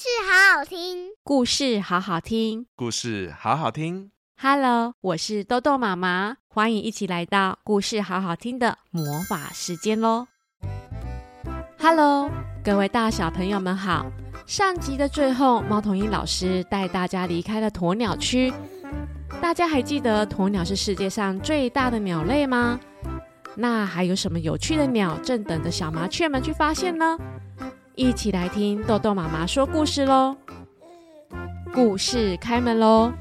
事好好听，故事好好听，故事好好听。Hello，我是豆豆妈妈，欢迎一起来到故事好好听的魔法时间喽。Hello，各位大小朋友们好。上集的最后，猫头鹰老师带大家离开了鸵鸟区。大家还记得鸵鸟是世界上最大的鸟类吗？那还有什么有趣的鸟正等着小麻雀们去发现呢？一起来听豆豆妈妈说故事喽！故事开门喽！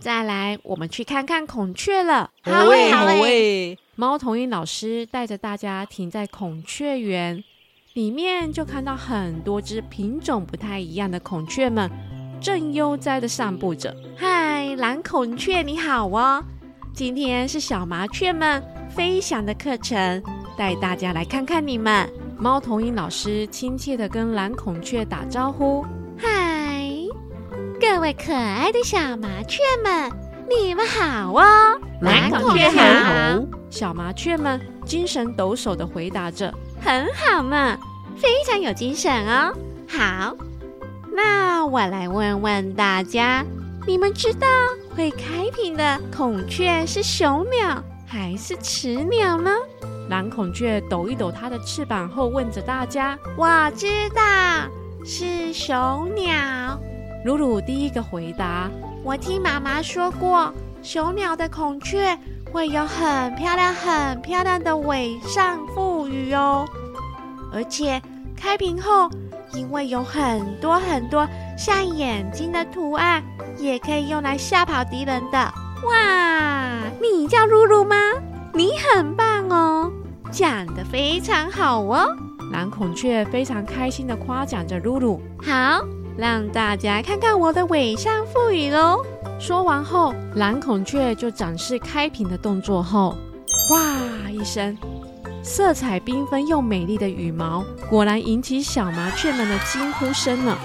再来，我们去看看孔雀了。好诶，好诶！猫头鹰老师带着大家停在孔雀园，里面就看到很多只品种不太一样的孔雀们，正悠哉的散步着。嗨，蓝孔雀你好哦！今天是小麻雀们飞翔的课程，带大家来看看你们。猫头鹰老师亲切的跟蓝孔雀打招呼：“嗨，各位可爱的小麻雀们，你们好哦！”蓝孔雀好。小麻雀们精神抖擞的回答着：“很好嘛，非常有精神哦。”好，那我来问问大家。你们知道会开屏的孔雀是雄鸟还是雌鸟呢？蓝孔雀抖一抖它的翅膀后问着大家：“我知道是雄鸟。”鲁鲁第一个回答：“我听妈妈说过，雄鸟的孔雀会有很漂亮、很漂亮的尾上覆羽哦，而且开屏后，因为有很多很多。”像眼睛的图案，也可以用来吓跑敌人的。哇，你叫露露吗？你很棒哦，讲得非常好哦。蓝孔雀非常开心地夸奖着露露。好，让大家看看我的尾上覆羽喽。说完后，蓝孔雀就展示开屏的动作后，哇一声，色彩缤纷又美丽的羽毛，果然引起小麻雀们的惊呼声了。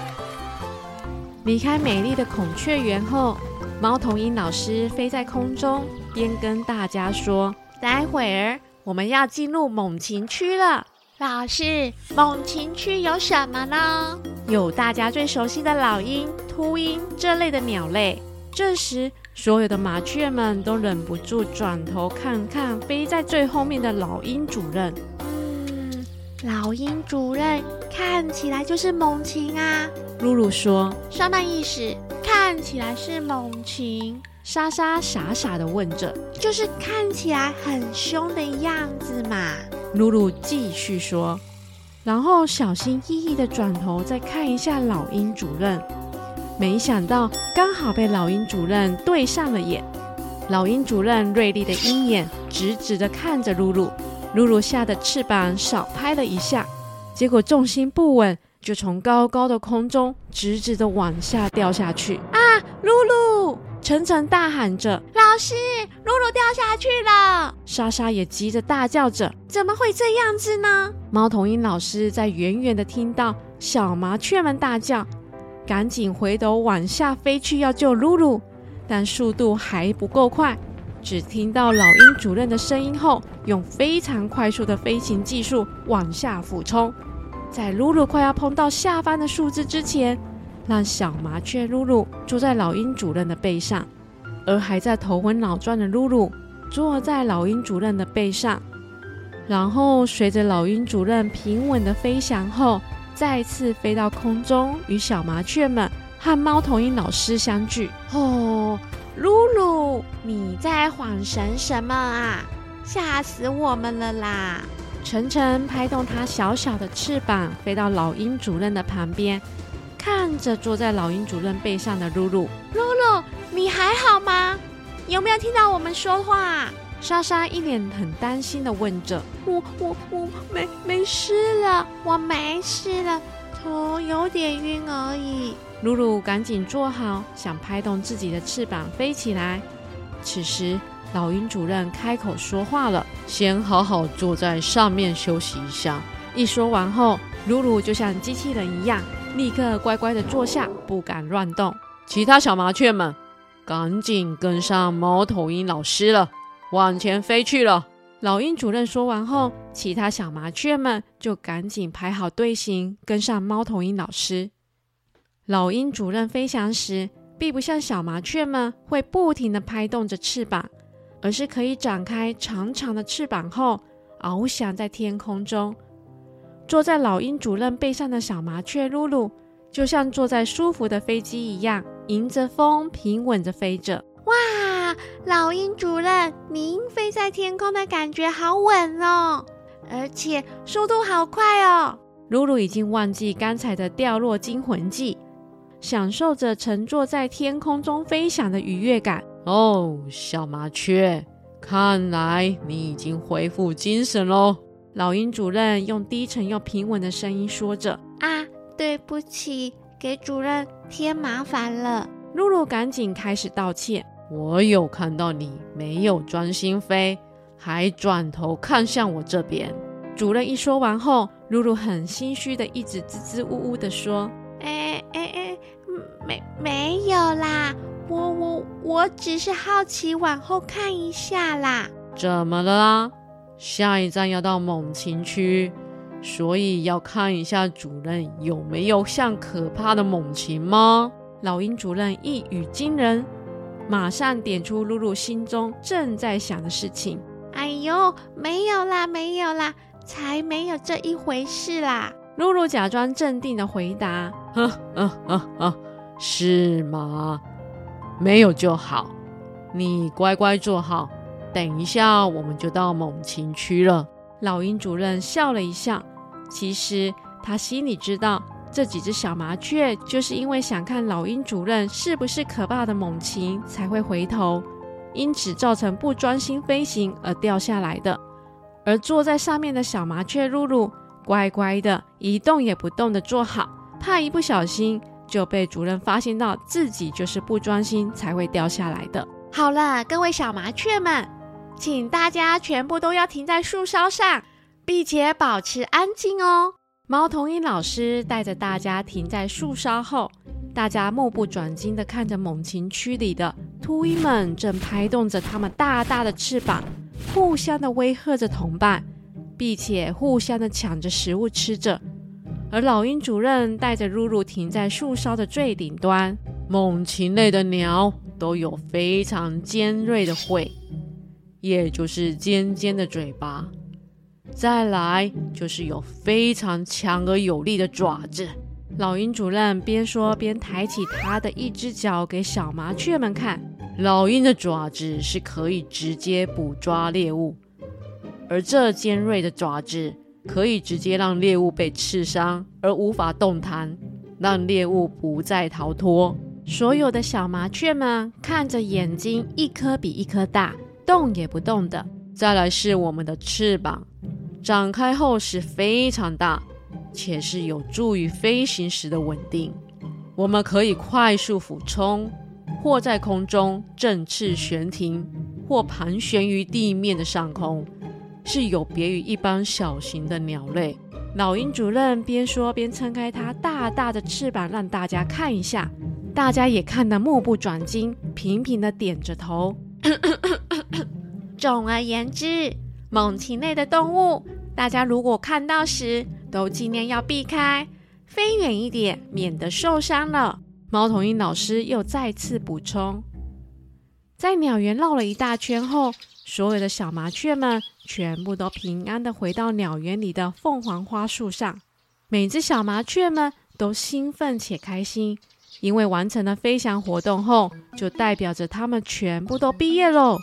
离开美丽的孔雀园后，猫头鹰老师飞在空中，边跟大家说：“待会儿我们要进入猛禽区了。”老师，猛禽区有什么呢？有大家最熟悉的老鹰、秃鹰这类的鸟类。这时，所有的麻雀们都忍不住转头看看飞在最后面的老鹰主任。嗯，老鹰主任看起来就是猛禽啊。噜噜说：“什么意识？看起来是猛禽。”莎莎傻傻的问着：“就是看起来很凶的样子嘛。”露露继续说，然后小心翼翼的转头再看一下老鹰主任，没想到刚好被老鹰主任对上了眼。老鹰主任锐利的鹰眼直直的看着露露，露露吓得翅膀少拍了一下，结果重心不稳。就从高高的空中直直的往下掉下去啊！噜噜，晨晨大喊着：“老师，噜噜掉下去了！”莎莎也急着大叫着：“怎么会这样子呢？”猫头鹰老师在远远的听到小麻雀们大叫，赶紧回头往下飞去要救噜噜，但速度还不够快。只听到老鹰主任的声音后，用非常快速的飞行技术往下俯冲。在噜噜快要碰到下方的树枝之前，让小麻雀噜噜坐在老鹰主任的背上，而还在头昏脑转的噜噜坐在老鹰主任的背上，然后随着老鹰主任平稳的飞翔后，再次飞到空中，与小麻雀们和猫头鹰老师相聚。哦，噜噜，你在晃神什么啊？吓死我们了啦！晨晨拍动它小小的翅膀，飞到老鹰主任的旁边，看着坐在老鹰主任背上的露露。露露，你还好吗？有没有听到我们说话？莎莎一脸很担心的问着。我我我没没事了，我没事了，头有点晕而已。露露赶紧坐好，想拍动自己的翅膀飞起来。此时。老鹰主任开口说话了：“先好好坐在上面休息一下。”一说完后，鲁鲁就像机器人一样，立刻乖乖地坐下，不敢乱动。其他小麻雀们赶紧跟上猫头鹰老师了，往前飞去了。老鹰主任说完后，其他小麻雀们就赶紧排好队形，跟上猫头鹰老师。老鹰主任飞翔时，并不像小麻雀们会不停地拍动着翅膀，而是可以展开长长的翅膀后，翱翔在天空中。坐在老鹰主任背上的小麻雀露露，就像坐在舒服的飞机一样，迎着风平稳着飞着。哇，老鹰主任，您飞在天空的感觉好稳哦，而且速度好快哦。露露已经忘记刚才的掉落惊魂记，享受着乘坐在天空中飞翔的愉悦感。哦，小麻雀，看来你已经恢复精神喽。老鹰主任用低沉又平稳的声音说着：“啊，对不起，给主任添麻烦了。”露露赶紧开始道歉。我有看到你没有专心飞，还转头看向我这边。主任一说完后，露露很心虚的一直支支吾吾的说：“哎哎哎，没没有啦，我我我只是好奇往后看一下啦。”怎么了啦？下一站要到猛禽区，所以要看一下主任有没有像可怕的猛禽吗？老鹰主任一语惊人。马上点出露露心中正在想的事情。哎呦，没有啦，没有啦，才没有这一回事啦！露露假装镇定的回答：“呵呵呵呵，是吗？没有就好，你乖乖坐好，等一下我们就到猛禽区了。”老鹰主任笑了一下，其实他心里知道。这几只小麻雀就是因为想看老鹰主任是不是可怕的猛禽，才会回头，因此造成不专心飞行而掉下来的。而坐在上面的小麻雀露露，乖乖的一动也不动的坐好，怕一不小心就被主任发现到自己就是不专心才会掉下来的。好了，各位小麻雀们，请大家全部都要停在树梢上，并且保持安静哦。猫头鹰老师带着大家停在树梢后，大家目不转睛地看着猛禽区里的秃鹰们正拍动着它们大大的翅膀，互相的威吓着同伴，并且互相的抢着食物吃着。而老鹰主任带着露露停在树梢的最顶端。猛禽类的鸟都有非常尖锐的喙，也就是尖尖的嘴巴。再来就是有非常强而有力的爪子。老鹰主任边说边抬起他的一只脚给小麻雀们看。老鹰的爪子是可以直接捕抓猎物，而这尖锐的爪子可以直接让猎物被刺伤而无法动弹，让猎物不再逃脱。所有的小麻雀们看着眼睛一颗比一颗大，动也不动的。再来是我们的翅膀。展开后是非常大，且是有助于飞行时的稳定。我们可以快速俯冲，或在空中振翅悬停，或盘旋于地面的上空，是有别于一般小型的鸟类。老鹰主任边说边撑开它大大的翅膀，让大家看一下。大家也看得目不转睛，频频的点着头。总而言之。猛禽类的动物，大家如果看到时，都尽量要避开，飞远一点，免得受伤了。猫头鹰老师又再次补充，在鸟园绕了一大圈后，所有的小麻雀们全部都平安地回到鸟园里的凤凰花树上。每只小麻雀们都兴奋且开心，因为完成了飞翔活动后，就代表着他们全部都毕业喽。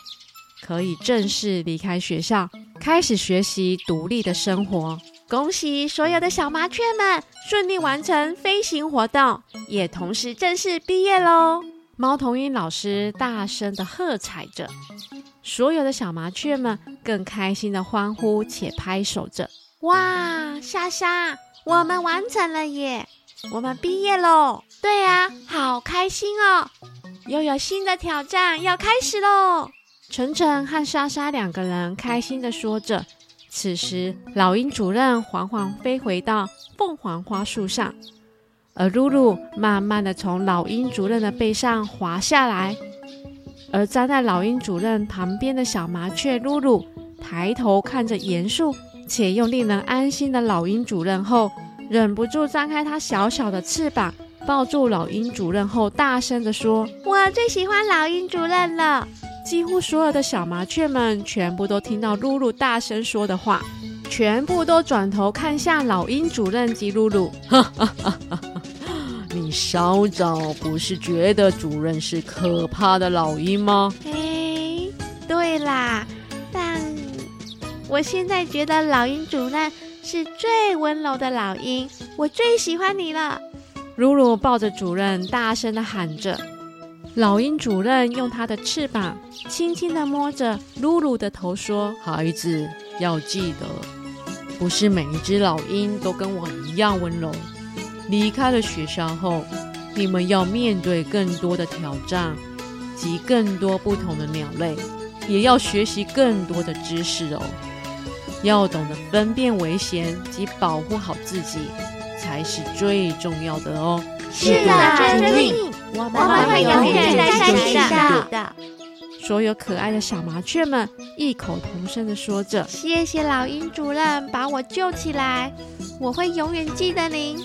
可以正式离开学校，开始学习独立的生活。恭喜所有的小麻雀们顺利完成飞行活动，也同时正式毕业喽！猫头鹰老师大声地喝彩着，所有的小麻雀们更开心的欢呼且拍手着。哇，莎莎，我们完成了耶！我们毕业喽！对啊，好开心哦！又有新的挑战要开始喽！晨晨和莎莎两个人开心的说着。此时，老鹰主任缓缓飞回到凤凰花树上，而噜噜慢慢的从老鹰主任的背上滑下来。而站在老鹰主任旁边的小麻雀露露，抬头看着严肃且又令人安心的老鹰主任后，忍不住张开它小小的翅膀，抱住老鹰主任后，大声地说：“我最喜欢老鹰主任了。”几乎所有的小麻雀们全部都听到露露大声说的话，全部都转头看向老鹰主任及露露。哈哈哈哈！你稍早不是觉得主任是可怕的老鹰吗？哎，对啦，但我现在觉得老鹰主任是最温柔的老鹰，我最喜欢你了。露露抱着主任，大声的喊着。老鹰主任用他的翅膀轻轻的摸着露露的头，说：“孩子，要记得，不是每一只老鹰都跟我一样温柔。离开了学校后，你们要面对更多的挑战及更多不同的鸟类，也要学习更多的知识哦。要懂得分辨危险及保护好自己，才是最重要的哦。”是的。我们会永远在山上的。所有可爱的小麻雀们异口同声地说着：“谢谢老鹰主任把我救起来，我会永远记得您。”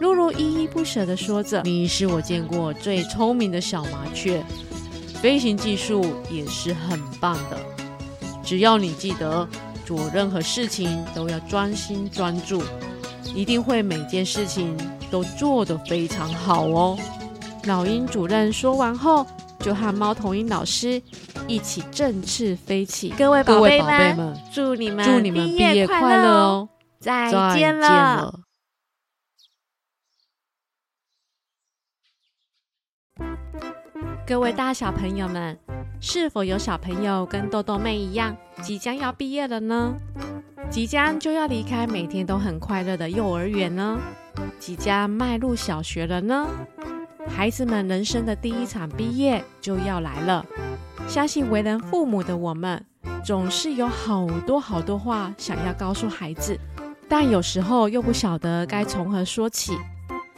露露依依不舍地说着：“你是我见过最聪明的小麻雀，飞行技术也是很棒的。只要你记得做任何事情都要专心专注，一定会每件事情都做得非常好哦。”老鹰主任说完后，就和猫头鹰老师一起振翅飞起。各位宝贝们，祝你们祝你们毕业快乐哦！再见了。各位大小朋友们，是否有小朋友跟豆豆妹一样，即将要毕业了呢？即将就要离开每天都很快乐的幼儿园呢？即将迈入小学了呢？孩子们人生的第一场毕业就要来了，相信为人父母的我们，总是有好多好多话想要告诉孩子，但有时候又不晓得该从何说起。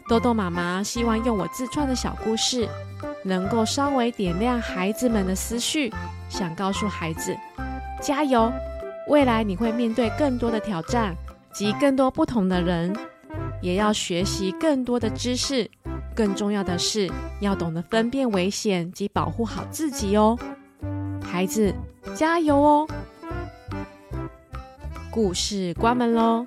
豆豆妈妈希望用我自创的小故事，能够稍微点亮孩子们的思绪，想告诉孩子，加油！未来你会面对更多的挑战及更多不同的人，也要学习更多的知识。更重要的是，要懂得分辨危险及保护好自己哦，孩子，加油哦！故事关门喽。